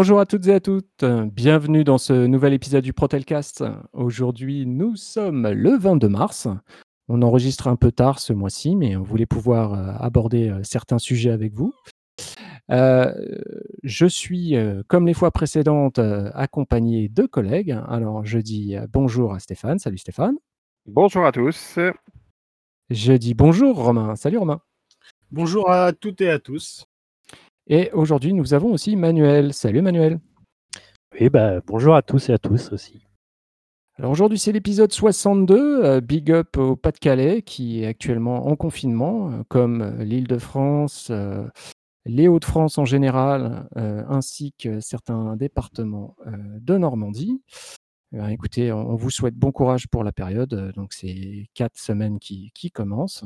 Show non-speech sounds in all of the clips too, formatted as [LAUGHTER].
Bonjour à toutes et à toutes, bienvenue dans ce nouvel épisode du Protelcast. Aujourd'hui, nous sommes le 22 mars. On enregistre un peu tard ce mois-ci, mais on voulait pouvoir euh, aborder euh, certains sujets avec vous. Euh, je suis, comme les fois précédentes, accompagné de collègues. Alors, je dis bonjour à Stéphane. Salut Stéphane. Bonjour à tous. Je dis bonjour Romain. Salut Romain. Bonjour à toutes et à tous. Et aujourd'hui, nous avons aussi Manuel. Salut Manuel. Oui, bah, bonjour à tous et à tous aussi. Alors aujourd'hui, c'est l'épisode 62, euh, Big Up au Pas-de-Calais, qui est actuellement en confinement, euh, comme euh, l'île de France, les Hauts-de-France en général, ainsi que certains départements de Normandie. Eh ben, écoutez, on vous souhaite bon courage pour la période. Donc, c'est quatre semaines qui, commencent.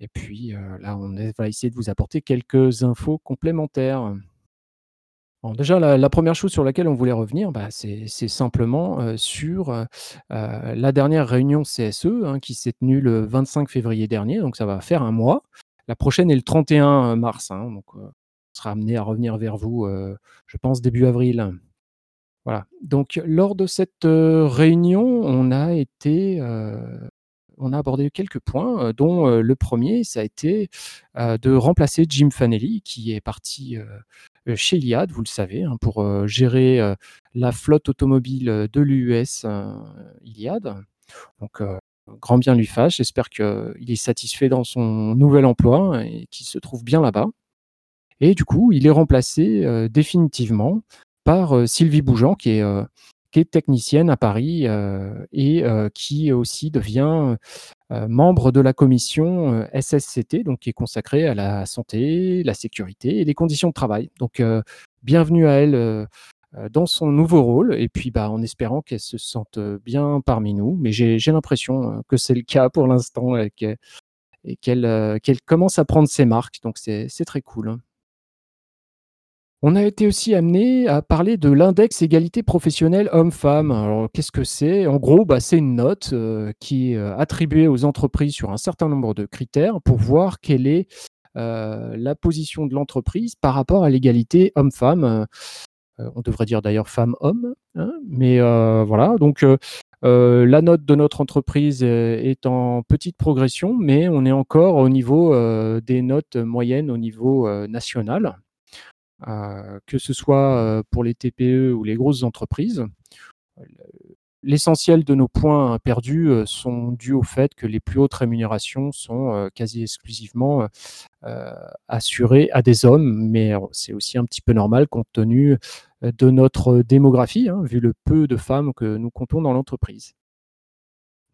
Et puis là, on va essayer de vous apporter quelques infos complémentaires. déjà, la, première chose sur laquelle on voulait revenir, bah, c'est simplement sur la dernière réunion CSE hein, qui s'est tenue le 25 février dernier. Donc, ça va faire un mois. La prochaine est le 31 mars. Hein, donc, on sera amené à revenir vers vous, je pense, début avril. Voilà. Donc, lors de cette réunion, on a abordé quelques points, dont le premier, ça a été de remplacer Jim Fanelli, qui est parti chez Iliad, vous le savez, hein, pour gérer la flotte automobile de l'US Iliad. Donc, grand bien lui fasse. J'espère qu'il est satisfait dans son nouvel emploi et qu'il se trouve bien là-bas. Et du coup, il est remplacé définitivement par Sylvie Bougeant, qui est, qui est technicienne à Paris et qui aussi devient membre de la commission SSCT, donc qui est consacrée à la santé, la sécurité et les conditions de travail. Donc, bienvenue à elle dans son nouveau rôle, et puis bah, en espérant qu'elle se sente bien parmi nous. Mais j'ai l'impression que c'est le cas pour l'instant et qu'elle commence à prendre ses marques, donc c'est très cool. On a été aussi amené à parler de l'index égalité professionnelle homme-femme. Alors, qu'est-ce que c'est? En gros, bah, c'est une note euh, qui est euh, attribuée aux entreprises sur un certain nombre de critères pour voir quelle est euh, la position de l'entreprise par rapport à l'égalité homme-femme. on devrait dire d'ailleurs femme-homme, hein, mais voilà. Donc, la note de notre entreprise est en petite progression, mais on est encore au niveau des notes moyennes au niveau national que ce soit pour les TPE ou les grosses entreprises. L'essentiel de nos points perdus sont dus au fait que les plus hautes rémunérations sont quasi exclusivement assurées à des hommes, mais c'est aussi un petit peu normal compte tenu de notre démographie, hein, vu le peu de femmes que nous comptons dans l'entreprise.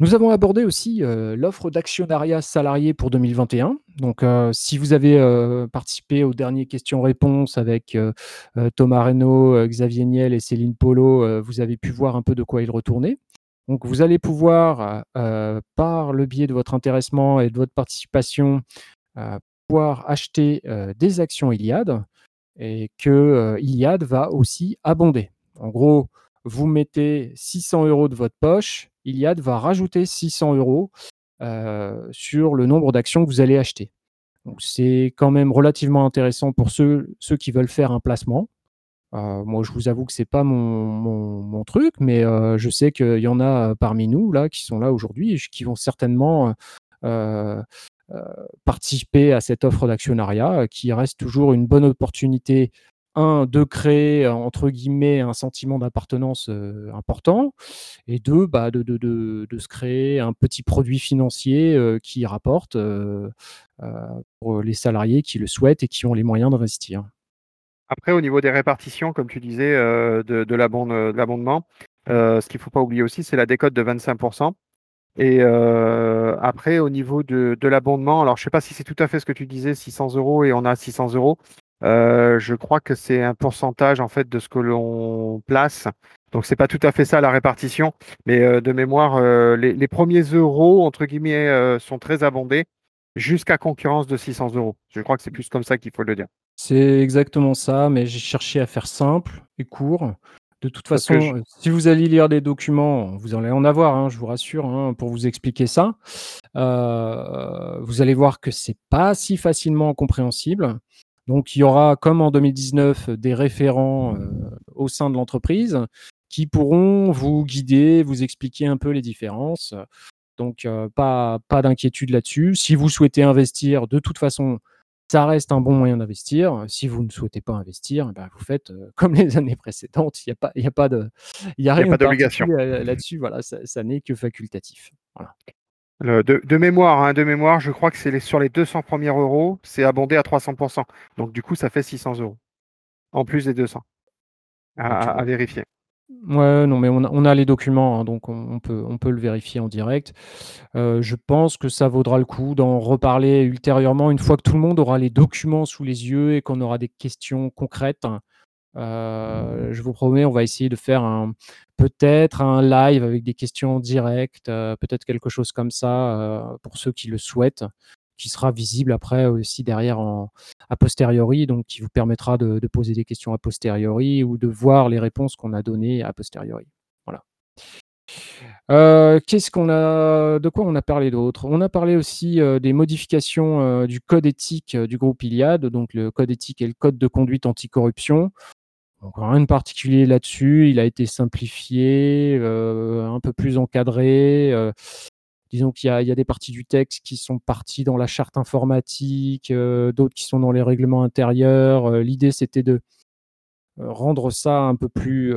Nous avons abordé aussi euh, l'offre d'actionnariat salarié pour 2021. Donc, euh, si vous avez euh, participé aux dernières questions-réponses avec Thomas Reynaud, Xavier Niel et Céline Polo, vous avez pu voir un peu de quoi il retournait. Donc, vous allez pouvoir, par le biais de votre intéressement et de votre participation, pouvoir acheter des actions Iliad et que Iliad va aussi abonder. En gros, vous mettez 600 euros de votre poche Iliad va rajouter 600 euros euh, sur le nombre d'actions que vous allez acheter. C'est quand même relativement intéressant pour ceux, qui veulent faire un placement. Euh, moi, je vous avoue que ce n'est pas mon, truc, mais euh, je sais qu'il y en a parmi nous là qui sont là aujourd'hui et qui vont certainement participer à cette offre d'actionnariat, qui reste toujours une bonne opportunité un, de créer, entre guillemets, un sentiment d'appartenance important, et deux, bah, de, de, se créer un petit produit financier qui rapporte pour les salariés qui le souhaitent et qui ont les moyens d'investir. Après, au niveau des répartitions, comme tu disais, de, l'abondement, ce qu'il ne faut pas oublier aussi, c'est la décote de 25%. Et après, au niveau de, de l'abondement, alors je ne sais pas si c'est tout à fait ce que tu disais, 600 euros et on a 600 euros. Euh, je crois que c'est un pourcentage en fait de ce que l'on place. Donc c'est pas tout à fait ça la répartition, mais euh, de mémoire, euh, les, premiers euros entre guillemets sont très abondés jusqu'à concurrence de 600 euros. Je crois que c'est plus comme ça qu'il faut le dire. C'est exactement ça, mais j'ai cherché à faire simple et court. De toute façon, si vous allez lire les documents, vous allez en avoir, hein, je vous rassure, hein, pour vous expliquer ça. vous allez voir que c'est pas si facilement compréhensible. Donc il y aura, comme en 2019, des référents au sein de l'entreprise qui pourront vous guider, vous expliquer un peu les différences. Donc pas, pas d'inquiétude là-dessus. Si vous souhaitez investir, de toute façon, ça reste un bon moyen d'investir. Si vous ne souhaitez pas investir, eh ben, vous faites [LAUGHS] comme les années précédentes. Il n'y a pas, il y a pas de, il y a rien pas d'obligation là-dessus. Voilà, ça, n'est que facultatif. De, mémoire, hein, de mémoire, je crois que c'est sur les 200 premiers euros, c'est abondé à 300%. Donc du coup, ça fait 600 euros en plus des 200 à vérifier. Ouais, non, mais on a les documents, hein, donc on peut on peut le vérifier en direct. Euh, je pense que ça vaudra le coup d'en reparler ultérieurement, une fois que tout le monde aura les documents sous les yeux et qu'on aura des questions concrètes. Euh, je vous promets, on va essayer de faire peut-être un live avec des questions directes, euh, peut-être quelque chose comme ça, pour ceux qui le souhaitent qui sera visible après aussi derrière en, a posteriori, donc qui vous permettra de, poser des questions a posteriori ou de voir les réponses qu'on a données a posteriori. Voilà. Euh, qu'est-ce qu'on a, de quoi on a parlé d'autre? On a parlé aussi euh, des modifications euh, du code éthique du groupe Iliad, donc le code éthique et le code de conduite anticorruption. Donc rien de particulier là-dessus, il a été simplifié, un peu plus encadré. Disons qu'il y, a des parties du texte qui sont parties dans la charte informatique, euh, d'autres qui sont dans les règlements intérieurs. Euh, l'idée, c'était de euh, rendre ça un peu plus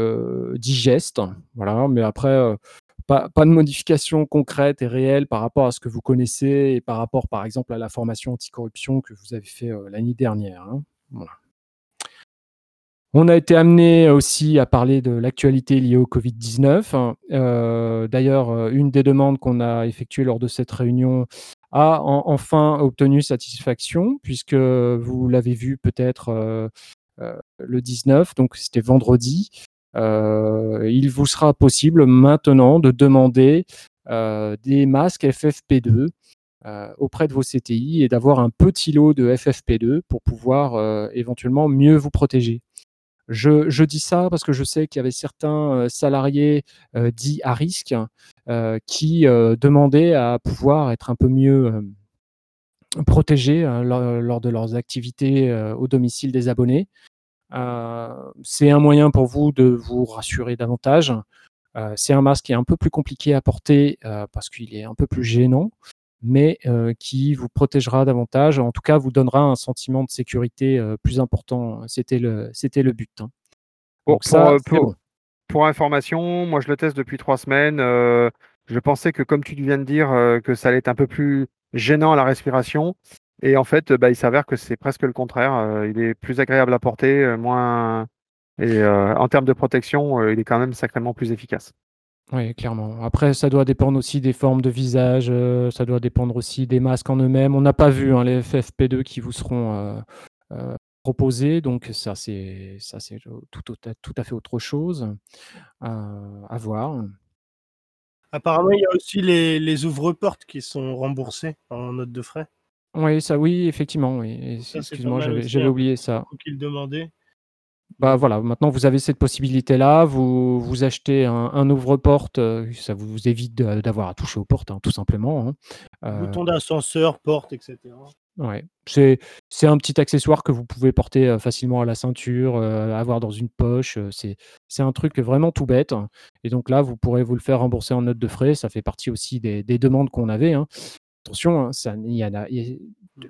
digeste. Voilà, mais après, pas, de modification concrète et réelle par rapport à ce que vous connaissez et par rapport, par exemple, à la formation anticorruption que vous avez fait l'année dernière. Hein. Voilà. On a été amené aussi à parler de l'actualité liée au Covid-19. Euh, d'ailleurs, euh, une des demandes qu'on a effectuées lors de cette réunion a enfin obtenu satisfaction, puisque vous l'avez vu peut-être euh, le 19, donc c'était vendredi. il vous sera possible maintenant de demander des masques FFP2 auprès de vos CTI et d'avoir un petit lot de FFP2 pour pouvoir éventuellement mieux vous protéger. Je, dis ça parce que je sais qu'il y avait certains euh, salariés euh, dits à risque euh, qui demandaient à pouvoir être un peu mieux protégés lors, de leurs activités au domicile des abonnés. c'est un moyen pour vous de vous rassurer davantage. c'est un masque qui est un peu plus compliqué à porter parce qu'il est un peu plus gênant mais qui vous protégera davantage, en tout cas vous donnera un sentiment de sécurité plus important. C'était le, c'était le but. Hein. pour, pour, information, moi je le teste depuis trois semaines. je pensais que, comme tu viens de dire, que ça allait être un peu plus gênant à la respiration. Et en fait, bah, il s'avère que c'est presque le contraire. il est plus agréable à porter, moins. Et en termes de protection, il est quand même sacrément plus efficace. Oui, clairement. Après, ça doit dépendre aussi des formes de visage, euh, ça doit dépendre aussi des masques en eux-mêmes. On n'a pas vu hein, les FFP2 qui vous seront euh, euh, proposés, donc ça c'est ça c'est tout, tout, à fait autre chose à voir. Apparemment, il y a aussi les, les ouvre-portes qui sont remboursés en note de frais. Oui, ça oui, effectivement. Oui. Excuse-moi, j'avais hein. oublié ça. Qu'il demandait. Bah voilà, maintenant vous avez cette possibilité-là, vous, vous achetez un, ouvre-porte, euh, ça vous évite d'avoir à toucher aux portes, hein, tout simplement. Hein. Euh, Bouton d'ascenseur, porte, etc. Ouais, c'est un petit accessoire que vous pouvez porter euh, facilement à la ceinture, avoir dans une poche. c'est un truc vraiment tout bête. Et donc là, vous pourrez vous le faire rembourser en note de frais. Ça fait partie aussi des, demandes qu'on avait. Hein. Attention, ça, il y en a,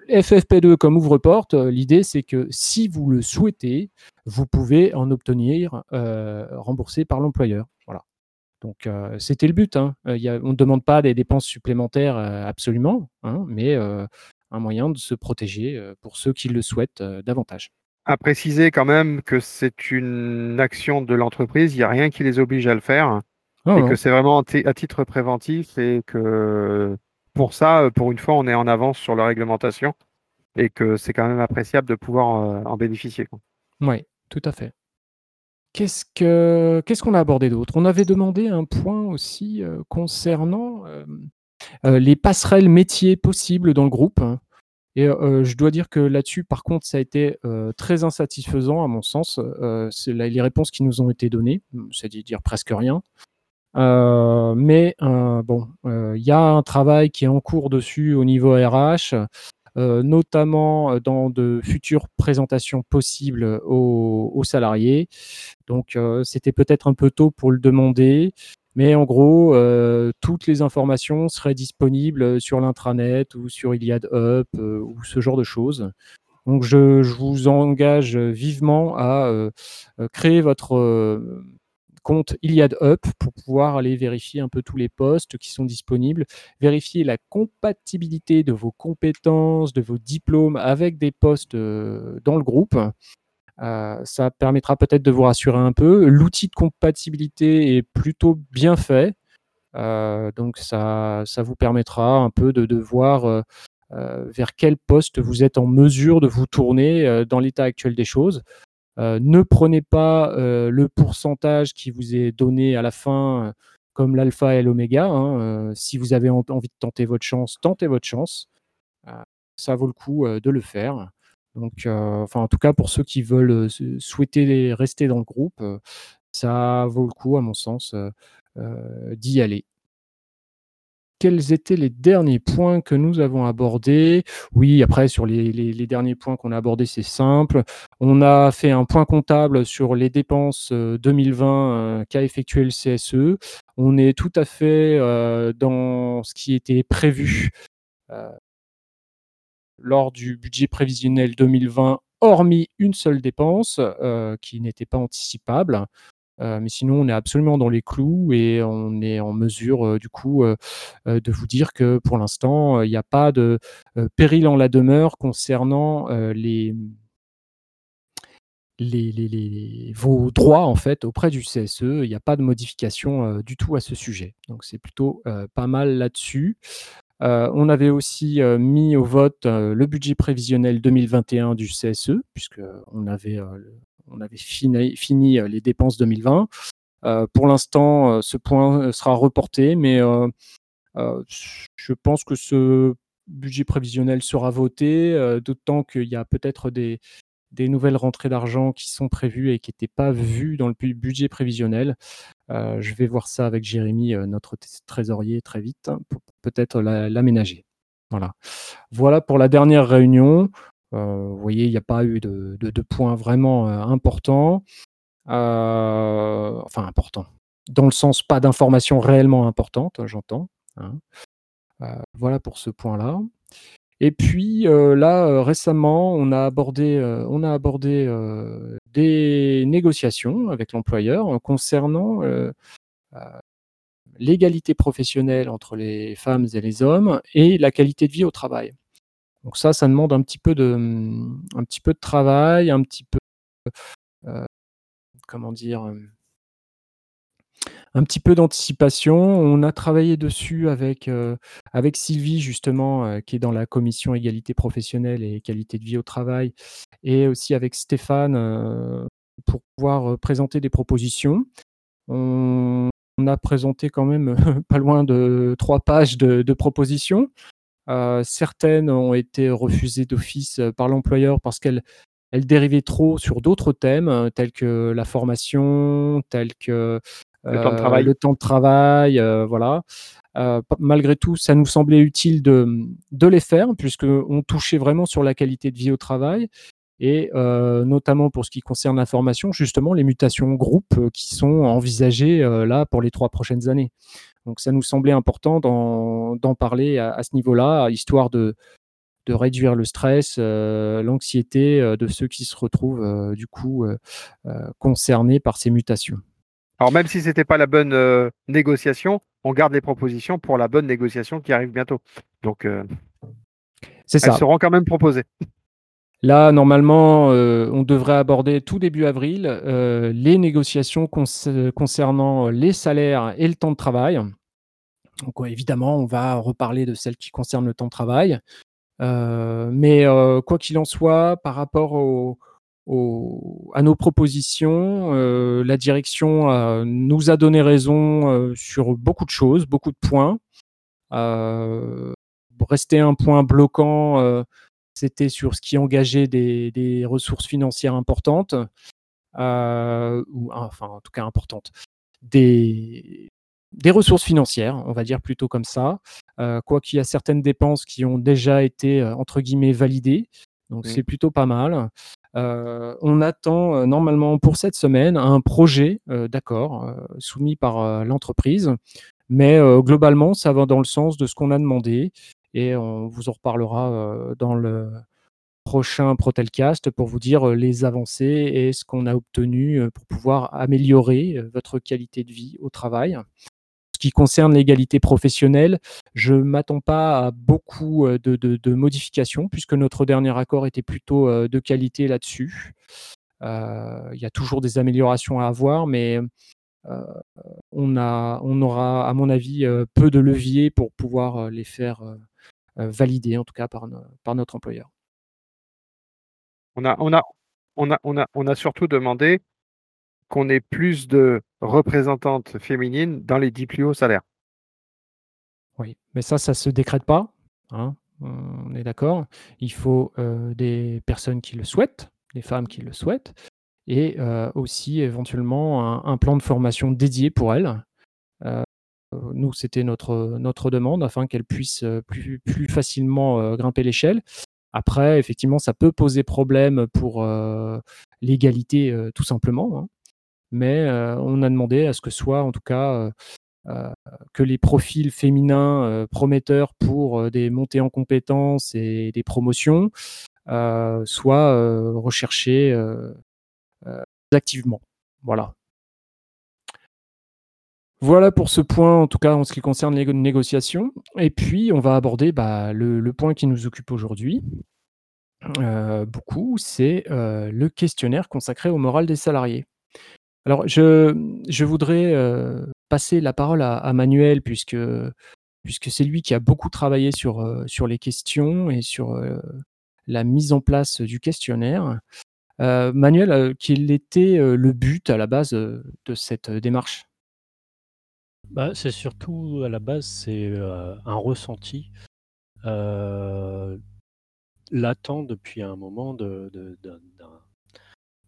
FFP2 comme ouvre-porte, l'idée c'est que si vous le souhaitez, vous pouvez en obtenir euh, remboursé par l'employeur. Voilà. Donc euh, c'était le but. Hein. Euh, on ne demande pas des dépenses supplémentaires absolument, hein, mais un moyen de se protéger pour ceux qui le souhaitent davantage. À préciser quand même que c'est une action de l'entreprise, il n'y a rien qui les oblige à le faire, et que c'est vraiment à titre préventif et que pour ça, pour une fois, on est en avance sur la réglementation et que c'est quand même appréciable de pouvoir en bénéficier. Oui, tout à fait. Qu'est-ce que qu'est-ce qu'on a abordé d'autre? On avait demandé un point aussi, euh, concernant, euh, les passerelles métiers possibles dans le groupe et je dois dire que là-dessus, par contre, ça a été, très insatisfaisant à mon sens. les réponses qui nous ont été données, c'est-à-dire presque rien. Mais bon, il y a un travail qui est en cours dessus au niveau RH. notamment dans de futures présentations possibles aux, salariés. Donc c'était peut-être un peu tôt pour le demander, mais en gros, toutes les informations seraient disponibles sur l'intranet ou sur Iliad Up ou ce genre de choses. Donc je, vous engage vivement à créer votre compte Iliad Up pour pouvoir aller vérifier un peu tous les postes qui sont disponibles, vérifier la compatibilité de vos compétences, de vos diplômes avec des postes euh, dans le groupe. Euh, ça permettra peut-être de vous rassurer un peu. L'outil de compatibilité est plutôt bien fait. Euh, donc ça, vous permettra un peu de, de voir vers quel poste vous êtes en mesure de vous tourner dans l'état actuel des choses. Euh, ne prenez pas euh, le pourcentage qui vous est donné à la fin euh, comme l'alpha et l'oméga. Hein, si vous avez envie de tenter votre chance, tentez votre chance. ça vaut le coup de le faire. Donc, enfin, en tout cas, pour ceux qui veulent souhaiter rester dans le groupe, ça vaut le coup, à mon sens, d'y aller quels étaient les derniers points que nous avons abordés? Oui, après, sur les, derniers points qu'on a abordés, c'est simple. On a fait un point comptable sur les dépenses 2020 euh, euh, qu'a effectué le CSE. On est tout à fait euh, dans ce qui était prévu lors du budget prévisionnel 2020, hormis une seule dépense qui n'était pas anticipable. Euh, mais sinon, on est absolument dans les clous et on est en mesure, euh, du coup, euh, de vous dire que pour l'instant, il n'y a pas de péril en la demeure concernant les, vos droits en fait auprès du CSE. Il n'y a pas de modification du tout à ce sujet. Donc c'est plutôt pas mal là-dessus. on avait aussi mis au vote le budget prévisionnel 2021 du CSE, puisqu'on avait on avait fini, euh, les dépenses 2020. Euh, pour l'instant, euh, ce point sera reporté, mais je pense que ce budget prévisionnel sera voté, d'autant qu'il y a peut-être des, nouvelles rentrées d'argent qui sont prévues et qui n'étaient pas vues dans le budget prévisionnel. je vais voir ça avec Jérémy, notre trésorier, très vite, hein, pour peut-être l'aménager. Voilà. voilà pour la dernière réunion. Euh, vous voyez, il n'y a pas eu de, points vraiment euh, importants. Euh, enfin, importants. Dans le sens, pas d'informations réellement importantes, j'entends. Hein. voilà pour ce point-là. Et puis là, récemment, on a abordé des négociations avec l'employeur concernant l'égalité professionnelle entre les femmes et les hommes et la qualité de vie au travail. Donc ça, ça demande un petit peu de, un petit peu de travail, un petit peu, euh, comment dire, euh, un petit peu d'anticipation. On a travaillé dessus avec, euh, avec Sylvie, justement, qui est dans la commission égalité professionnelle et qualité de vie au travail, et aussi avec Stéphane pour pouvoir présenter des propositions. On, a présenté quand même [LAUGHS] pas loin de trois pages de propositions. Certaines ont été refusées d'office par l'employeur parce qu'elles dérivaient trop sur d'autres thèmes, tels que la formation, tels que le temps de travail. Le temps de travail voilà. malgré tout, ça nous semblait utile de, de les faire, puisqu'on touchait vraiment sur la qualité de vie au travail, et notamment pour ce qui concerne la formation, justement, les mutations groupe qui sont envisagées là pour les trois prochaines années. Donc ça nous semblait important d'en parler à, ce niveau-là, histoire de, réduire le stress, euh, l'anxiété euh, de ceux qui se retrouvent euh, du coup concernés par ces mutations. Alors même si ce n'était pas la bonne négociation, on garde les propositions pour la bonne négociation qui arrive bientôt. Donc elles seront quand même proposées. Là, normalement, on devrait aborder tout début avril les négociations concernant les salaires et le temps de travail. Donc évidemment, on va reparler de celles qui concernent le temps de travail. Euh, mais euh, quoi qu'il en soit, par rapport à nos propositions, euh, la direction nous a donné raison sur beaucoup de choses, beaucoup de points. rester un point bloquant, c'était sur ce qui engageait des, des ressources financières importantes, ou enfin en tout cas importantes, des, des ressources financières, on va dire plutôt comme ça. quoi qu'il y a certaines dépenses qui ont déjà été, entre guillemets, validées. Donc c'est plutôt pas mal. on attend normalement pour cette semaine un projet d'accord soumis par l'entreprise. Mais globalement, ça va dans le sens de ce qu'on a demandé et on vous en reparlera dans le prochain Protelcast pour vous dire les avancées et ce qu'on a obtenu pour pouvoir améliorer votre qualité de vie au travail. Ce qui concerne l'égalité professionnelle, je ne m'attends pas à beaucoup de, de, modifications puisque notre dernier accord était plutôt de qualité là-dessus. Euh, il y a toujours des améliorations à avoir, mais euh, on, a, on aura, à mon avis, peu de leviers pour pouvoir les faire valider, en tout cas par, par notre employeur. On a, on a, on a, on a surtout demandé qu'on ait plus de représentantes féminines dans les dix plus hauts salaires. Oui, mais ça, ça ne se décrète pas. Hein on est d'accord. Il faut euh, des personnes qui le souhaitent, des femmes qui le souhaitent, et euh, aussi éventuellement un, plan de formation dédié pour elles. Euh, nous, c'était notre, demande afin qu'elles puissent plus, plus facilement grimper l'échelle. Après, effectivement, ça peut poser problème pour l'égalité tout simplement. Hein. Mais on a demandé à ce que soit, en tout cas, que les profils féminins prometteurs pour des montées en compétences et des promotions soient recherchés activement. Voilà. Voilà pour ce point, en tout cas en ce qui concerne les négociations. Et puis, on va aborder bah, le, point qui nous occupe aujourd'hui, euh, beaucoup, c'est euh, le questionnaire consacré au moral des salariés. Alors, je, je voudrais euh, passer la parole à, Manuel, puisque, puisque c'est lui qui a beaucoup travaillé sur, sur les questions et sur la mise en place du questionnaire. Manuel, quel était le but à la base de cette démarche? Bah, c'est surtout à la base, c'est un ressenti latent depuis un moment de,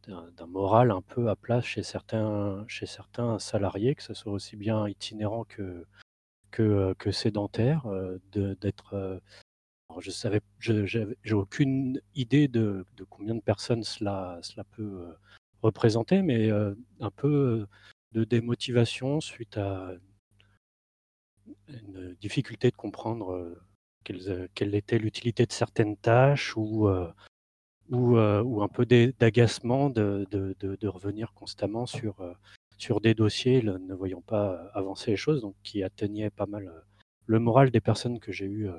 d'un, moral un peu à place chez certains, chez certains salariés, que ce soit aussi bien itinérant que, que, que sédentaire, de, d'être. je savais, j'ai aucune idée de, de, combien de personnes cela, cela peut représenter, mais un peu de démotivation suite à une difficulté de comprendre quelle, était l'utilité de certaines tâches ou, ou, ou un peu d'agacement de, revenir constamment sur, sur des dossiers ne voyant pas avancer les choses, donc qui atteignaient pas mal le moral des personnes que j'ai eu,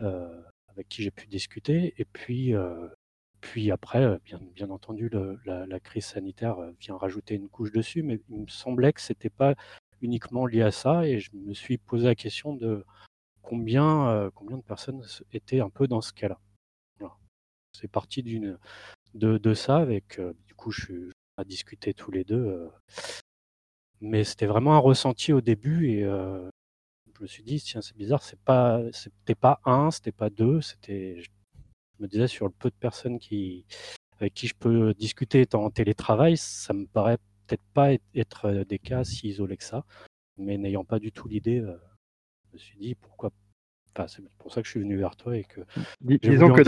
avec qui j'ai pu discuter. Et puis, puis après, bien, entendu, la, crise sanitaire vient rajouter une couche dessus, mais il me semblait que c'était pas uniquement lié à ça, et je me suis posé la question de combien, euh, combien de personnes étaient un peu dans ce cas-là. C'est parti d'une de, de, ça, avec euh, du coup, je suis à discuter tous les deux. Euh, mais c'était vraiment un ressenti au début, et je me suis dit, tiens, c'est bizarre, c'est pas, c'était pas un, c'était pas deux, c'était, je me disais, sur le peu de personnes qui, avec qui je peux discuter étant en télétravail, ça me paraît peut-être pas être des cas si isolés que ça, mais n'ayant pas du tout l'idée, je me suis dit pourquoi. Enfin, c'est pour ça que je suis venu vers toi et que. disons que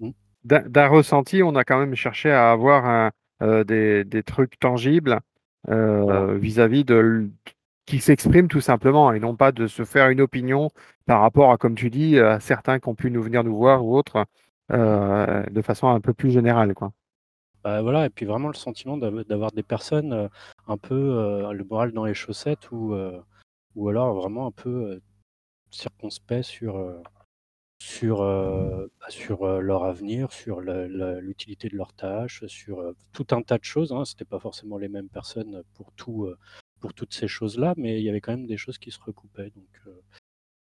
mmh. D'un ressenti, on a quand même cherché à avoir un, euh, des, des, trucs tangibles vis-à-vis euh, -vis de qui s'expriment tout simplement et non pas de se faire une opinion par rapport à, comme tu dis, à certains qui ont pu nous venir nous voir ou autres, euh, de façon un peu plus générale, quoi. Bah, voilà et puis vraiment le sentiment d'avoir des personnes, un peu, le moral dans les chaussettes ou, ou alors vraiment un peu, circonspect sur, sur, bah, sur, leur avenir, sur l'utilité de leurs tâches, sur, tout un tas de choses, hein. C'était pas forcément les mêmes personnes pour tout, pour toutes ces choses-là, mais il y avait quand même des choses qui se recoupaient donc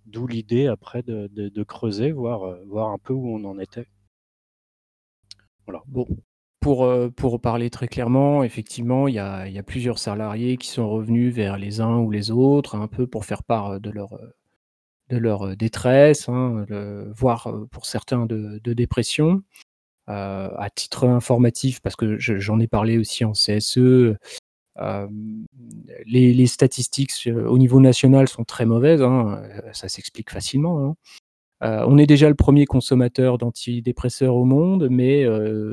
d'où l'idée après de creuser, voir, un peu où on en était. Voilà. Bon, pour, euh, parler très clairement, effectivement, il y a plusieurs salariés qui sont revenus vers les uns ou les autres, un peu pour faire part de leur, de leur détresse, hein, voire pour certains de, de dépression. Euh, à titre informatif, parce que j'en ai parlé aussi en CSE, les, statistiques au niveau national sont très mauvaises, hein, ça s'explique facilement. Hein. on est déjà le premier consommateur d'antidépresseurs au monde, mais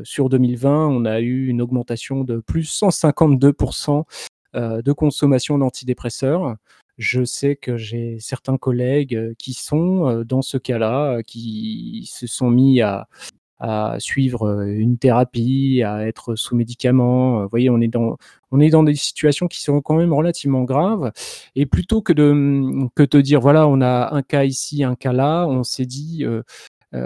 sur 2020, on a eu une augmentation de plus 152% de consommation d'antidépresseurs. Je sais que j'ai certains collègues qui sont dans ce cas-là, qui se sont mis à, suivre une thérapie, à être sous médicaments. Vous voyez, on est dans, on est dans des situations qui sont quand même relativement graves. Et plutôt que de mmh, que te dire, voilà, on a un cas ici, un cas là, on s'est dit,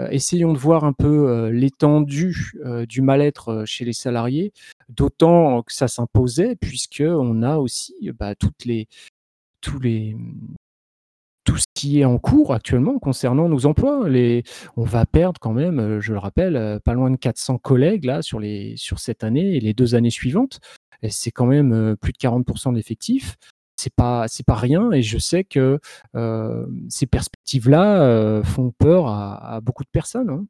essayons de voir un peu l'étendue du mal-être chez les salariés, d'autant que ça s'imposait, puisque on a aussi bah, toutes les, tous les, tout ce qui est en cours actuellement concernant nos emplois. On va perdre quand même, euh, je le rappelle, euh, pas loin de 400 collègues là sur, les, sur cette année et les deux années suivantes. C'est quand même euh, plus de 40% d'effectifs. C'est pas, c'est pas rien et je sais que ces perspectives-là font peur à, beaucoup de personnes. Hein.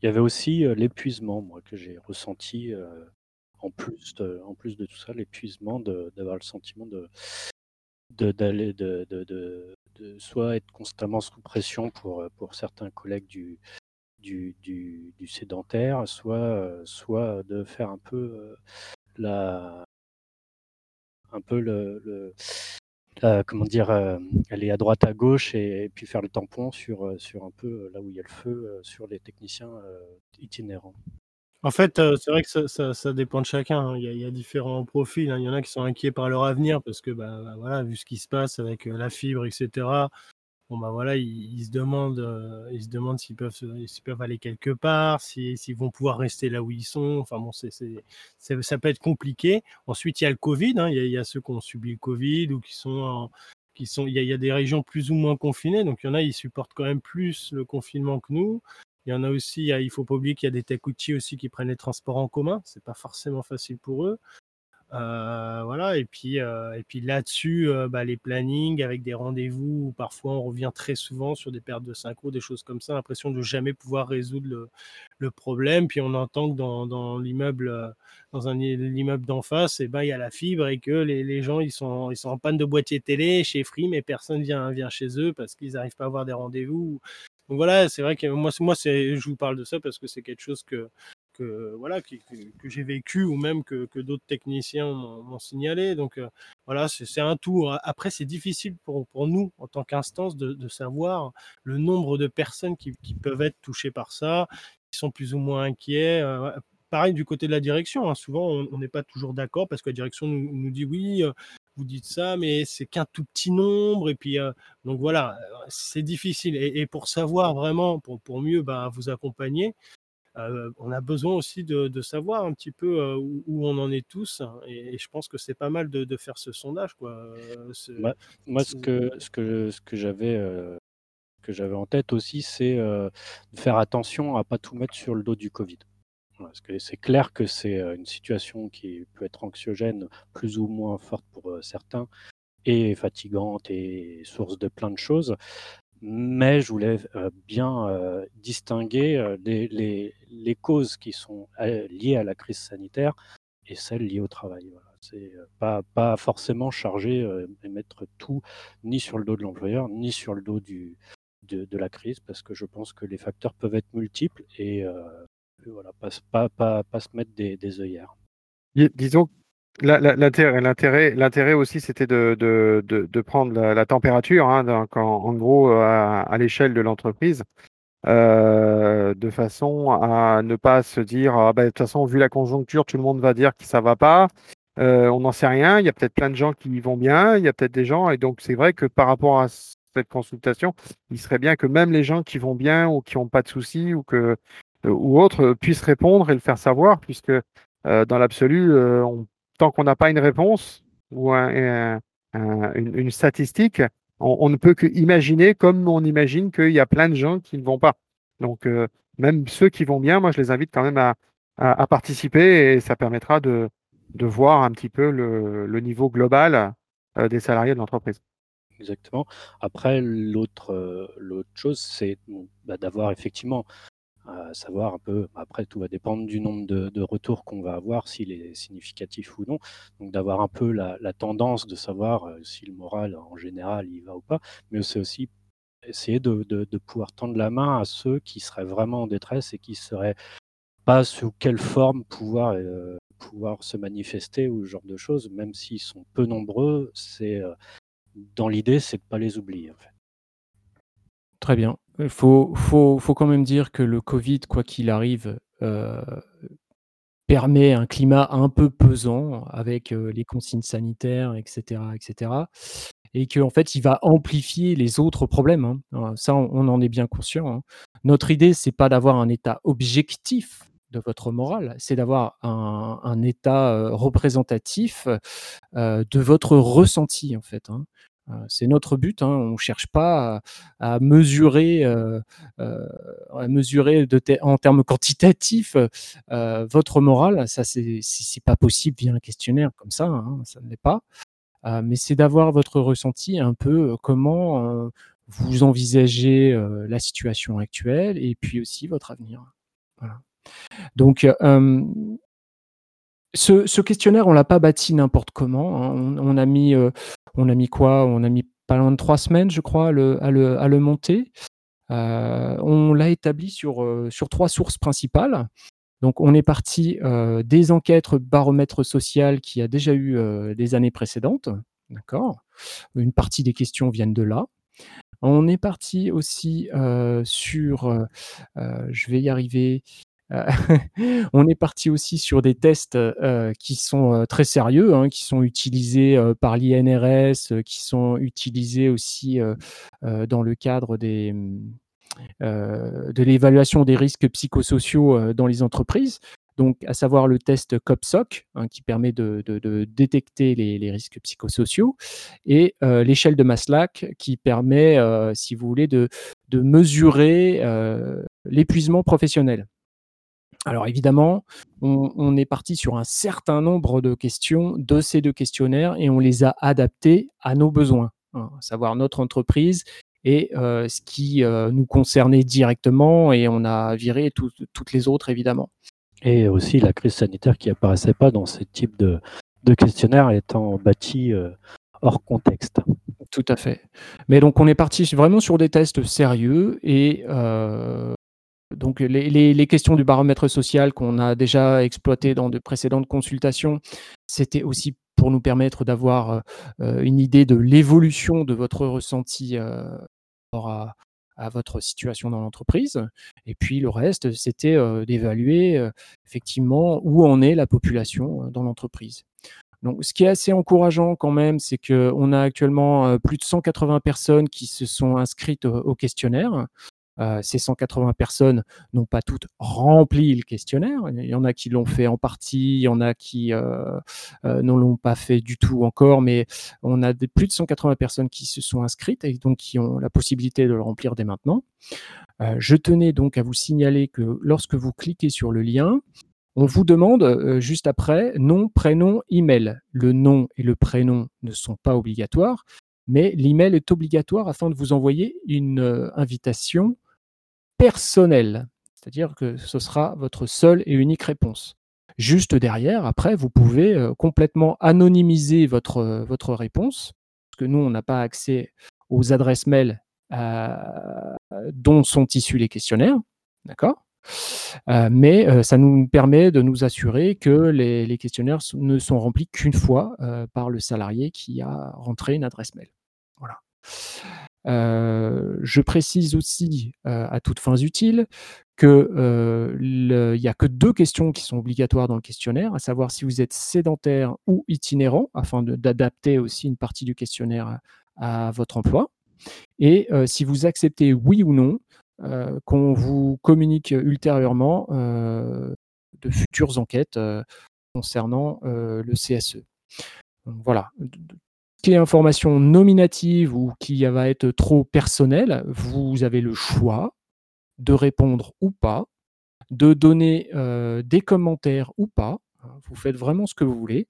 Il y avait aussi l'épuisement, moi, que j'ai ressenti en, plus de, en plus de tout ça, l'épuisement d'avoir le sentiment de, d'aller de, de, de, soit être constamment sous pression pour, euh, certains collègues du, du, du, sédentaire, soit, euh, soit de faire un peu euh, la un peu le comment dire aller à droite à gauche et, puis faire le tampon sur sur un peu là où il y a le feu sur les techniciens itinérants. En fait, euh, c'est vrai que ça dépend de chacun, hein. Il y a différents profils, hein. Il y en a qui sont inquiets par leur avenir parce que, bah, bah, voilà, vu ce qui se passe avec, euh, la fibre et cetera, bon, bah, voilà, ils se demandent, euh, ils se demandent s'ils peuvent peuvent aller quelque part, s'ils vont pouvoir rester là où ils sont. Enfin bon, ça peut être compliqué. Ensuite, il y a le covid, hein. Il y a ceux qui ont subi le covid ou qui sont qui sont il y a il y a des régions plus ou moins confinées, donc il y en a, ils supportent quand même plus le confinement que nous. Il y en a aussi, il faut pas oublier qu'il y a des tech aussi qui prennent les transports en commun. C'est pas forcément facile pour eux. Euh, voilà, et puis, euh, et puis là-dessus, euh, bah, les plannings avec des rendez-vous où parfois on revient très souvent sur des pertes de synchro, des choses comme ça, l'impression de jamais pouvoir résoudre le, problème. Puis on entend que dans, l'immeuble, dans un l'immeuble d'en face, et eh ben, il y a la fibre et que les, gens ils sont, ils sont en panne de boîtier télé chez Free, mais personne vient, vient chez eux parce qu'ils n'arrivent pas à avoir des rendez-vous. Donc voilà, c'est vrai que moi, moi je vous parle de ça parce que c'est quelque chose que, que voilà que, j'ai vécu ou même que, d'autres techniciens m'ont signalé. Donc euh, voilà, c'est un tout. Après, c'est difficile pour, pour, nous en tant qu'instance de, savoir le nombre de personnes qui, peuvent être touchées par ça, qui sont plus ou moins inquiets. Euh, pareil du côté de la direction. Hein. Souvent, on n'est pas toujours d'accord parce que la direction nous, nous dit oui, euh, vous dites ça, mais c'est qu'un tout petit nombre. Et puis, donc voilà, c'est difficile. Et, pour savoir vraiment, pour, pour mieux bah, vous accompagner, on a besoin aussi de, savoir un petit peu où, on en est tous. Et, je pense que c'est pas mal de, faire ce sondage. Quoi. moi, ce que, ce que, ce que j'avais que j'avais en tête aussi, c'est de faire attention à pas tout mettre sur le dos du Covid. Parce que c'est clair que c'est une situation qui peut être anxiogène, plus ou moins forte pour certains, et fatigante et source de plein de choses. Mais je voulais bien distinguer les, causes qui sont liées à la crise sanitaire et celles liées au travail. C'est pas, forcément charger et mettre tout ni sur le dos de l'employeur, ni sur le dos de, la crise, parce que je pense que les facteurs peuvent être multiples et voilà, pas, pas, pas, se mettre des, œillères. Disons L'intérêt, aussi, c'était de, de, de, prendre la, température, hein, donc en, gros, à, l'échelle de l'entreprise, euh, de façon à ne pas se dire, ah, bah, de toute façon, vu la conjoncture, tout le monde va dire que ça va pas. Euh, on n'en sait rien. Il y a peut-être plein de gens qui vont bien. Il y a peut-être des gens, et donc c'est vrai que par rapport à cette consultation, il serait bien que même les gens qui vont bien ou qui n'ont pas de soucis ou que ou autres puissent répondre et le faire savoir, puisque euh, dans l'absolu, tant qu'on n'a pas une réponse ou une, statistique, on, ne peut que imaginer comme on imagine qu'il y a plein de gens qui ne vont pas. Donc, euh, même ceux qui vont bien, moi, je les invite quand même à, participer et ça permettra de, voir un petit peu le, niveau global euh, des salariés de l'entreprise. Exactement. Après, l'autre euh, chose, c'est bah, d'avoir effectivement à savoir un peu, après tout va dépendre du nombre de, retours qu'on va avoir, s'il est significatif ou non, donc d'avoir un peu la, tendance de savoir euh, si le moral en général il va ou pas, mais c'est aussi essayer de, pouvoir tendre la main à ceux qui seraient vraiment en détresse et qui seraient pas sous quelle forme pouvoir, euh, pouvoir se manifester ou ce genre de choses, même s'ils sont peu nombreux, c'est euh, dans l'idée, c'est de pas les oublier. Très bien. Il faut, faut, faut, quand même dire que le Covid, quoi qu'il arrive, euh, permet un climat un peu pesant avec euh, les consignes sanitaires, etc., etc. Et qu'en en fait, il va amplifier les autres problèmes. Hein. Euh, ça, on, en est bien conscient. Hein. Notre idée, c'est pas d'avoir un état objectif de votre morale, c'est d'avoir un, un, état représentatif de votre ressenti, en fait. Hein. Euh, c'est notre but. Hein. On ne cherche pas à, mesurer, euh, euh, à mesurer en termes quantitatifs votre morale. Ça, c'est pas possible via un questionnaire comme ça. Hein, ça ne l'est pas. mais c'est d'avoir votre ressenti un peu comment vous envisagez la situation actuelle et puis aussi votre avenir. Donc, ce, questionnaire, on l'a pas bâti n'importe comment. Hein. On, a mis, euh, on a mis quoi? On a mis pas loin de trois semaines, je crois, à le, monter. Euh, on l'a établi sur, euh, sur trois sources principales. Donc, on est parti des enquêtes baromètre social qui a déjà eu des années précédentes. D'accord? Une partie des questions viennent de là. On est parti aussi sur, je vais y arriver, euh, [LAUGHS] on est parti aussi sur des tests euh, qui sont euh, très sérieux, hein, qui sont utilisés par l'INRS, qui sont utilisés aussi dans le cadre de l'évaluation des risques psychosociaux dans les entreprises. Donc, à savoir le test COPSOC, hein, qui permet de, détecter les, risques psychosociaux, et l'échelle de Maslach, qui permet, si vous voulez, de mesurer l'épuisement professionnel. Alors évidemment, on, est parti sur un certain nombre de questions de ces deux questionnaires et on les a adaptés à nos besoins, hein, à savoir notre entreprise et euh, ce qui euh, nous concernait directement et on a viré toutes les autres évidemment. Et aussi la crise sanitaire qui apparaissait pas dans ce type de, questionnaire étant bâti euh, hors contexte. Tout à fait. Mais donc on est parti vraiment sur des tests sérieux et donc les, questions du baromètre social qu'on a déjà exploitées dans de précédentes consultations, c'était aussi pour nous permettre d'avoir euh, euh, une idée de l'évolution de votre ressenti euh, par rapport à, votre situation dans l'entreprise. Et puis le reste, c'était d'évaluer effectivement où en est la population dans l'entreprise. Donc, ce qui est assez encourageant quand même, c'est qu'on a actuellement plus de 180 personnes qui se sont inscrites au questionnaire. Euh, ces 180 personnes n'ont pas toutes rempli le questionnaire. Il y en a qui l'ont fait en partie, il y en a qui euh, euh, ne l'ont pas fait du tout encore, mais on a plus de 180 personnes qui se sont inscrites et donc qui ont la possibilité de le remplir dès maintenant. je tenais donc à vous signaler que lorsque vous cliquez sur le lien, on vous demande juste après nom, prénom, email. Le nom et le prénom ne sont pas obligatoires, mais l'email est obligatoire afin de vous envoyer une invitation personnel. C'est-à-dire que ce sera votre seule et unique réponse. Juste derrière, après, vous pouvez euh, complètement anonymiser votre, euh, votre réponse, parce que nous, on n'a pas accès aux adresses mail euh, dont sont issus les questionnaires. D'accord? Mais ça nous permet de nous assurer que les questionnaires ne sont remplis qu'une fois par le salarié qui a rentré une adresse mail. Voilà. Euh, je précise aussi, euh, à toutes fins utiles, qu'il euh, n'y a que deux questions qui sont obligatoires dans le questionnaire, à savoir si vous êtes sédentaire ou itinérant, afin d'adapter aussi une partie du questionnaire à, votre emploi, et si vous acceptez oui ou non qu'on vous communique ultérieurement de futures enquêtes concernant le CSE. voilà, est information nominative ou qui va être trop personnelle, vous avez le choix de répondre ou pas, de donner euh, des commentaires ou pas. Vous faites vraiment ce que vous voulez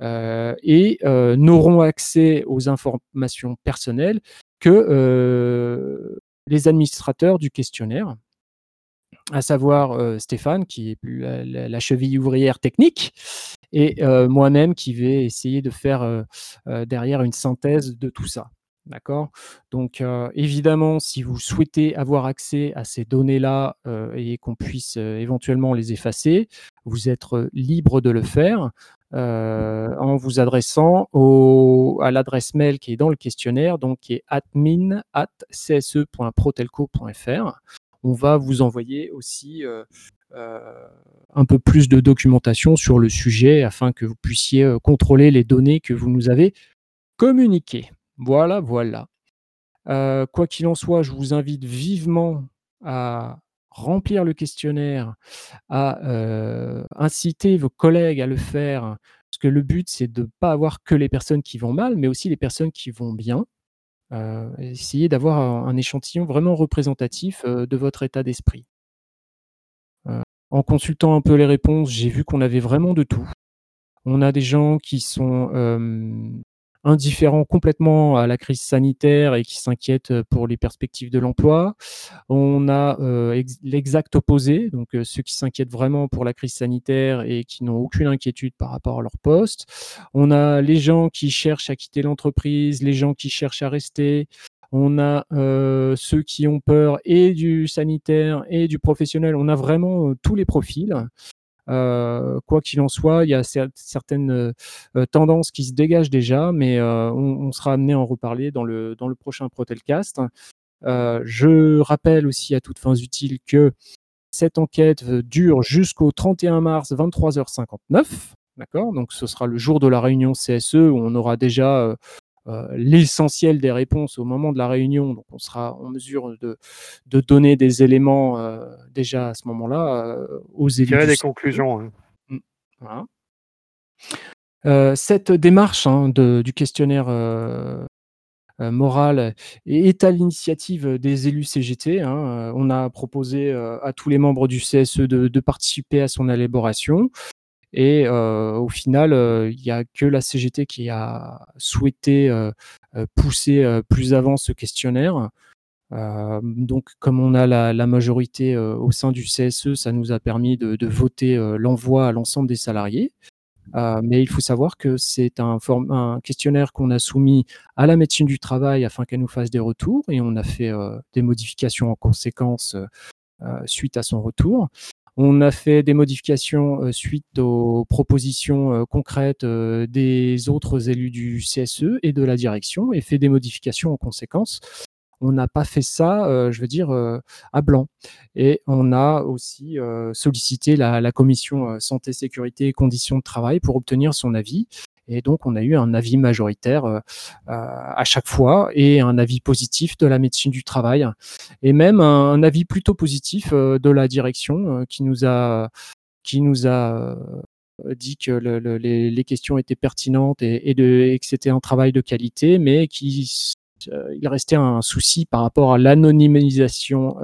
euh, et euh, n'auront accès aux informations personnelles que les administrateurs du questionnaire. à savoir Stéphane, qui est la, cheville ouvrière technique, et moi-même qui vais essayer de faire derrière une synthèse de tout ça. D'accord? Donc, évidemment, si vous souhaitez avoir accès à ces données-là et qu'on puisse éventuellement les effacer, vous êtes libre de le faire en vous adressant à l'adresse mail qui est dans le questionnaire, donc qui est admin at cse.protelco.fr. On va vous envoyer aussi un peu plus de documentation sur le sujet afin que vous puissiez contrôler les données que vous nous avez communiquées. Voilà, voilà. Euh, quoi qu'il en soit, je vous invite vivement à remplir le questionnaire, à euh, inciter vos collègues à le faire, parce que le but, c'est de ne pas avoir que les personnes qui vont mal, mais aussi les personnes qui vont bien. Euh, essayer d'avoir un, échantillon vraiment représentatif de votre état d'esprit. En consultant un peu les réponses, j'ai vu qu'on avait vraiment de tout. On a des gens qui sont indifférents complètement à la crise sanitaire et qui s'inquiètent pour les perspectives de l'emploi. On a l'exact opposé, donc ceux qui s'inquiètent vraiment pour la crise sanitaire et qui n'ont aucune inquiétude par rapport à leur poste. On a les gens qui cherchent à quitter l'entreprise, les gens qui cherchent à rester. On a ceux qui ont peur et du sanitaire et du professionnel. On a vraiment tous les profils. Euh, quoi qu'il en soit, il y a certaines euh, tendances qui se dégagent déjà, mais euh, on, sera amené à en reparler dans le, prochain Protelcast. je rappelle aussi à toutes fins utiles que cette enquête dure jusqu'au 31 mars 23h59. D'accord? Donc ce sera le jour de la réunion CSE où on aura déjà euh, l'essentiel des réponses au moment de la réunion. Donc, on sera en mesure de, donner des éléments euh, déjà à ce moment-là euh, aux élus. des conclusions. Hein. Mmh, cette démarche hein, du questionnaire moral est à l'initiative des élus CGT. Hein. On a proposé à tous les membres du CSE de participer à son élaboration. Et au final, il n'y a que la CGT qui a souhaité pousser plus avant ce questionnaire. donc, comme on a la, majorité au sein du CSE, ça nous a permis de, voter l'envoi à l'ensemble des salariés. mais il faut savoir que c'est un, un, questionnaire qu'on a soumis à la médecine du travail afin qu'elle nous fasse des retours et on a fait des modifications en conséquence suite à son retour. On a fait des modifications euh, suite aux propositions euh, concrètes euh, des autres élus du CSE et de la direction et fait des modifications en conséquence. On n'a pas fait ça, je veux dire, à blanc. Et on a aussi sollicité la, la commission santé, sécurité et conditions de travail pour obtenir son avis. Et donc, on a eu un avis majoritaire euh, euh, à chaque fois et un avis positif de la médecine du travail et même un, avis plutôt positif euh, de la direction qui nous a, qui nous a dit que les, questions étaient pertinentes et, que c'était un travail de qualité, mais qu'il il restait un souci par rapport à l'anonymisation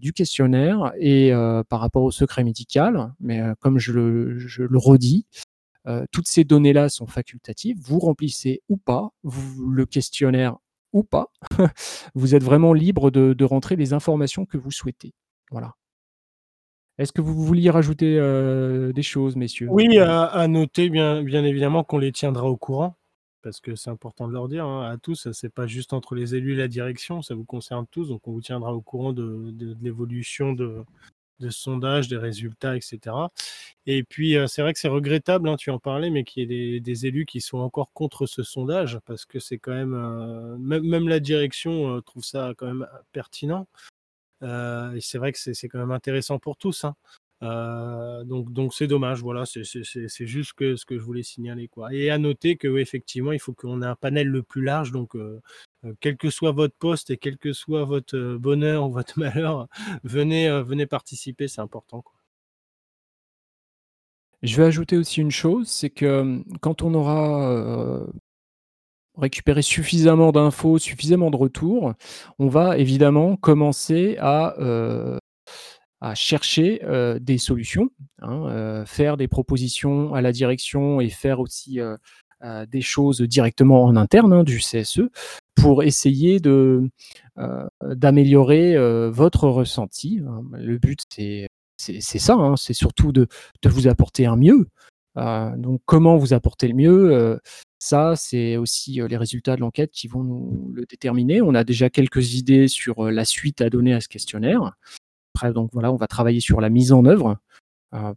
du questionnaire et par rapport au secret médical. Mais comme je le redis, euh, toutes ces données-là sont facultatives. Vous remplissez ou pas le questionnaire ou pas. [LAUGHS] vous êtes vraiment libre de, rentrer les informations que vous souhaitez. Voilà. Est-ce que vous vouliez rajouter euh, des choses, messieurs? Oui, à, noter bien, bien évidemment qu'on les tiendra au courant, parce que c'est important de leur dire hein, à tous, c'est pas juste entre les élus et la direction, ça vous concerne tous, donc on vous tiendra au courant de l'évolution de, de sondage, des résultats, etc. Et puis, c'est vrai que c'est regrettable, hein, tu en parlais, mais qu'il y ait des, élus qui sont encore contre ce sondage, parce que c'est quand même, euh, même, la direction trouve ça quand même pertinent. et c'est vrai que c'est quand même intéressant pour tous. Hein. Donc, donc c'est dommage. Voilà, c'est juste que, ce que je voulais signaler, quoi. Et à noter que, effectivement, il faut qu'on ait un panel le plus large. Donc, euh, quel que soit votre poste et quel que soit votre euh, bonheur ou votre [LAUGHS] malheur, venez, euh, venez participer, c'est important. Je vais ajouter aussi une chose, c'est que quand on aura récupéré suffisamment d'infos, suffisamment de retours, on va évidemment commencer à, à chercher des solutions, hein, faire des propositions à la direction et faire aussi des choses directement en interne hein, du CSE pour essayer de d'améliorer votre ressenti. Hein. Le but, c'est c'est ça, c'est surtout de, de, vous apporter un mieux. donc, comment vous apporter le mieux Ça, c'est aussi les résultats de l'enquête qui vont nous le déterminer. On a déjà quelques idées sur la suite à donner à ce questionnaire. Après, donc voilà, on va travailler sur la mise en œuvre.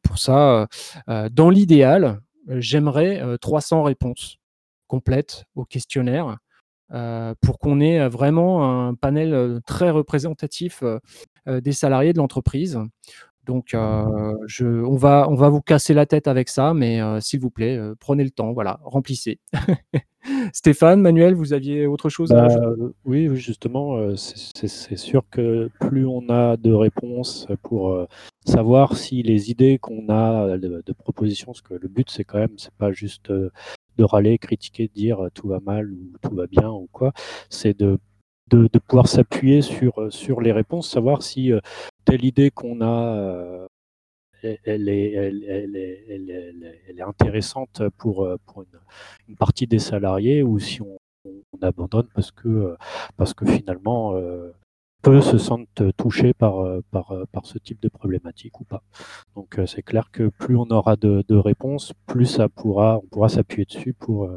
pour ça, dans l'idéal, j'aimerais 300 réponses complètes au questionnaire pour qu'on ait vraiment un panel très représentatif des salariés de l'entreprise. Donc, je, on, va, on va vous casser la tête avec ça, mais s'il vous plaît, prenez le temps, voilà, remplissez. [LAUGHS] Stéphane, Manuel, vous aviez autre chose à bah, Oui, justement, c'est sûr que plus on a de réponses pour savoir si les idées qu'on a de, propositions, parce que le but c'est quand même, c'est pas juste de râler, critiquer, de dire tout va mal ou tout va bien ou quoi, c'est de de, pouvoir s'appuyer sur, euh, sur les réponses, savoir si euh, telle idée qu'on a, euh, elle, est, elle, est, intéressante pour, pour une, partie des salariés ou si on, abandonne parce que, parce que finalement, peu se sentent touchés par, par, par ce type de problématique ou pas. Donc c'est clair que plus on aura de, de réponses, plus ça pourra, on pourra s'appuyer dessus pour,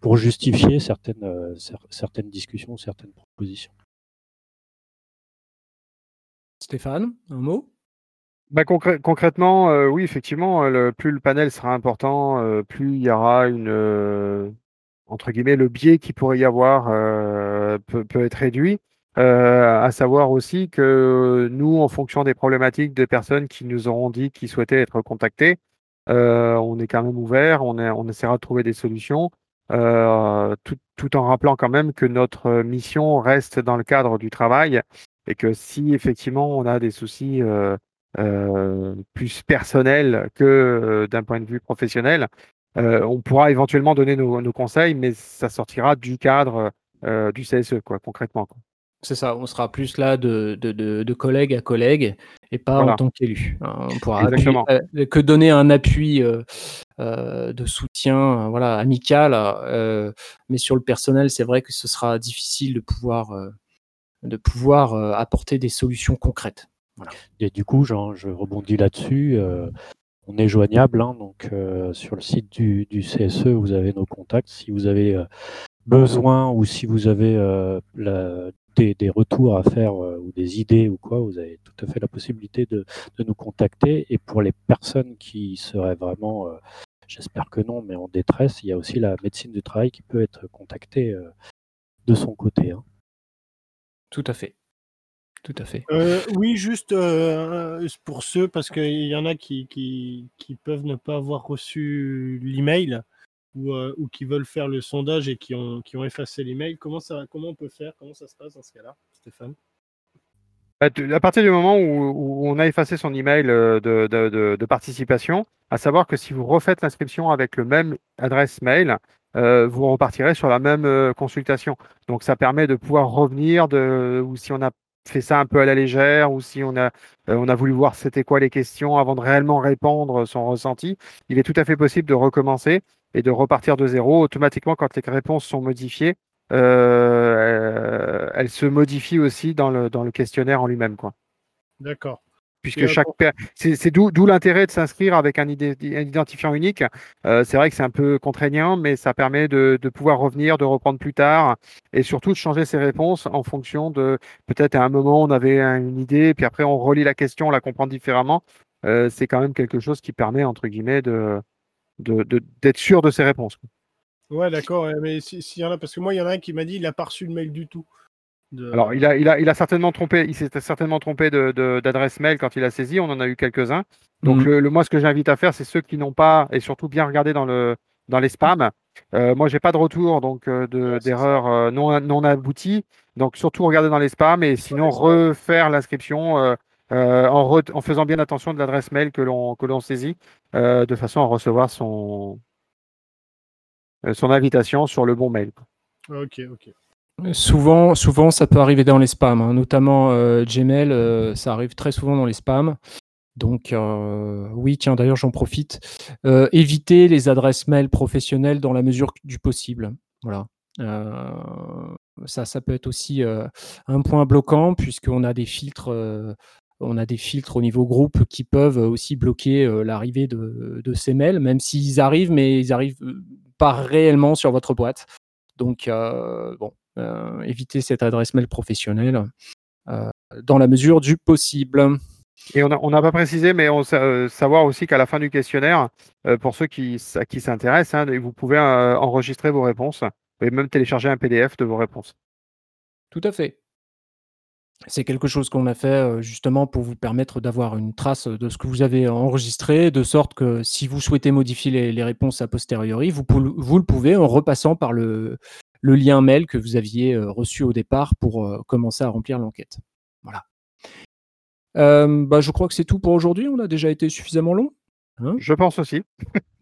pour justifier certaines, euh, certaines discussions, certaines propositions. Stéphane, un mot? Bah, concrètement, euh, oui, effectivement, le, plus le panel sera important, euh, plus il y aura une, entre guillemets, le biais qui pourrait y avoir peut, peut, être réduit. à savoir aussi que nous, en fonction des problématiques des personnes qui nous auront dit qu'ils souhaitaient être contactés, on est quand même ouvert, on, est, on essaiera de trouver des solutions. Euh, tout, tout, en rappelant quand même que notre mission reste dans le cadre du travail et que si effectivement on a des soucis euh, euh, plus personnels que d'un point de vue professionnel, on pourra éventuellement donner nos, conseils, mais ça sortira du cadre du CSE, quoi, concrètement. C'est ça, on sera plus là de, de, de, collègue à collègue et pas en tant qu'élu. Hein. On pourra que donner un appui euh, de soutien voilà, amical. Euh, mais sur le personnel, c'est vrai que ce sera difficile de pouvoir, euh, de pouvoir apporter des solutions concrètes. Et du coup, je rebondis là-dessus. on est joignable, hein, donc sur le site du, du, CSE, vous avez nos contacts. Si vous avez besoin ou si vous avez la, des, retours à faire ou des idées ou quoi, vous avez tout à fait la possibilité de, de nous contacter. Et pour les personnes qui seraient vraiment J'espère que non, mais en détresse, il y a aussi la médecine du travail qui peut être contactée euh, de son côté. Hein. Tout à fait. Tout à fait. Euh, oui, juste euh, pour ceux, parce qu'il y en a qui, qui, peuvent ne pas avoir reçu l'email ou, ou qui veulent faire le sondage et qui ont, effacé l'email. Comment, comment on peut faire? Comment ça se passe dans ce cas-là, Stéphane? Bah, à partir du moment où, on a effacé son email euh, de, participation, à savoir que si vous refaites l'inscription avec le même adresse mail, euh, vous repartirez sur la même euh, consultation. Donc ça permet de pouvoir revenir, ou si on a fait ça un peu à la légère, ou si on a, on a voulu voir c'était quoi les questions avant de réellement répondre son ressenti, il est tout à fait possible de recommencer et de repartir de zéro automatiquement quand les réponses sont modifiées. Euh, elle se modifie aussi dans le, dans le questionnaire en lui-même. quoi. D'accord. Puisque chaque c'est d'où l'intérêt de s'inscrire avec un, identifiant unique. Euh, c'est vrai que c'est un peu contraignant, mais ça permet de, de, pouvoir revenir, de reprendre plus tard, et surtout de changer ses réponses en fonction de peut-être à un moment on avait une idée, puis après on relit la question, on la comprend différemment. Euh, c'est quand même quelque chose qui permet entre guillemets de d'être de, sûr de ses réponses. Ouais, d'accord. Mais s'il y en a, parce que moi, il y en a un qui m'a dit il n'a pas reçu le mail du tout. Alors, il a, il, a, il a certainement trompé, il s'est certainement trompé d'adresse mail quand il a saisi. On en a eu quelques-uns. Donc, mmh. le, moi, ce que j'invite à faire, c'est ceux qui n'ont pas, et surtout bien regarder dans, le, dans les spams. Euh, moi, j'ai pas de retour donc euh, d'erreur euh, non, non aboutie. Donc, surtout regarder dans les spams et sinon refaire l'inscription euh, en, en, faisant bien attention de l'adresse mail que l'on saisit, de façon à recevoir son, euh, son invitation sur le bon mail. Ok, ok. Souvent, souvent, ça peut arriver dans les spams, hein. notamment euh, Gmail, euh, ça arrive très souvent dans les spams. Donc, oui, tiens, d'ailleurs, j'en profite. évitez les adresses mail professionnelles dans la mesure du possible. Voilà. ça, ça peut être aussi un point bloquant puisqu'on a des filtres on a des filtres au niveau groupe qui peuvent aussi bloquer l'arrivée de, ces mails, même s'ils arrivent, mais ils arrivent pas réellement sur votre boîte. Donc, bon, évitez cette adresse mail professionnelle dans la mesure du possible. Et on n'a pas précisé, mais on savoir aussi qu'à la fin du questionnaire, pour ceux qui, qui s'intéressent, hein, vous pouvez enregistrer vos réponses et même télécharger un PDF de vos réponses. Tout à fait. C'est quelque chose qu'on a fait justement pour vous permettre d'avoir une trace de ce que vous avez enregistré, de sorte que si vous souhaitez modifier les, réponses a posteriori, vous, vous, le pouvez en repassant par le, lien mail que vous aviez reçu au départ pour commencer à remplir l'enquête. Voilà. bah, je crois que c'est tout pour aujourd'hui. On a déjà été suffisamment long. Hein? Je pense aussi.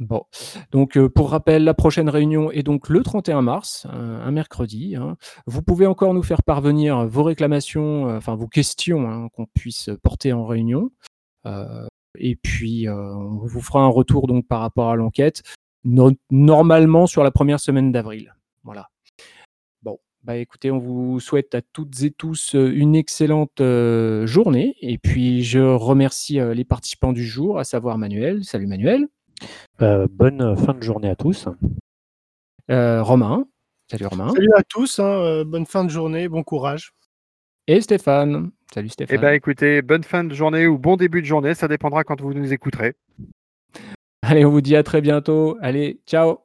bon, donc euh, pour rappel, la prochaine réunion est donc le 31 mars, un, mercredi. Hein. Vous pouvez encore nous faire parvenir vos réclamations, euh, enfin vos questions hein, qu'on puisse porter en réunion. Euh, et puis, on vous fera un retour donc par rapport à l'enquête, normalement sur la première semaine d'avril. Voilà. Bah, écoutez, on vous souhaite à toutes et tous une excellente journée. Et puis, je remercie les participants du jour, à savoir Manuel. Salut Manuel. Bah, bonne fin de journée à tous. Romain. Salut Romain. Salut à tous. Hein, bonne fin de journée. Bon courage. Et Stéphane. Salut Stéphane. Eh bien, écoutez, bonne fin de journée ou bon début de journée. Ça dépendra quand vous nous écouterez. Allez, on vous dit à très bientôt. Allez, ciao.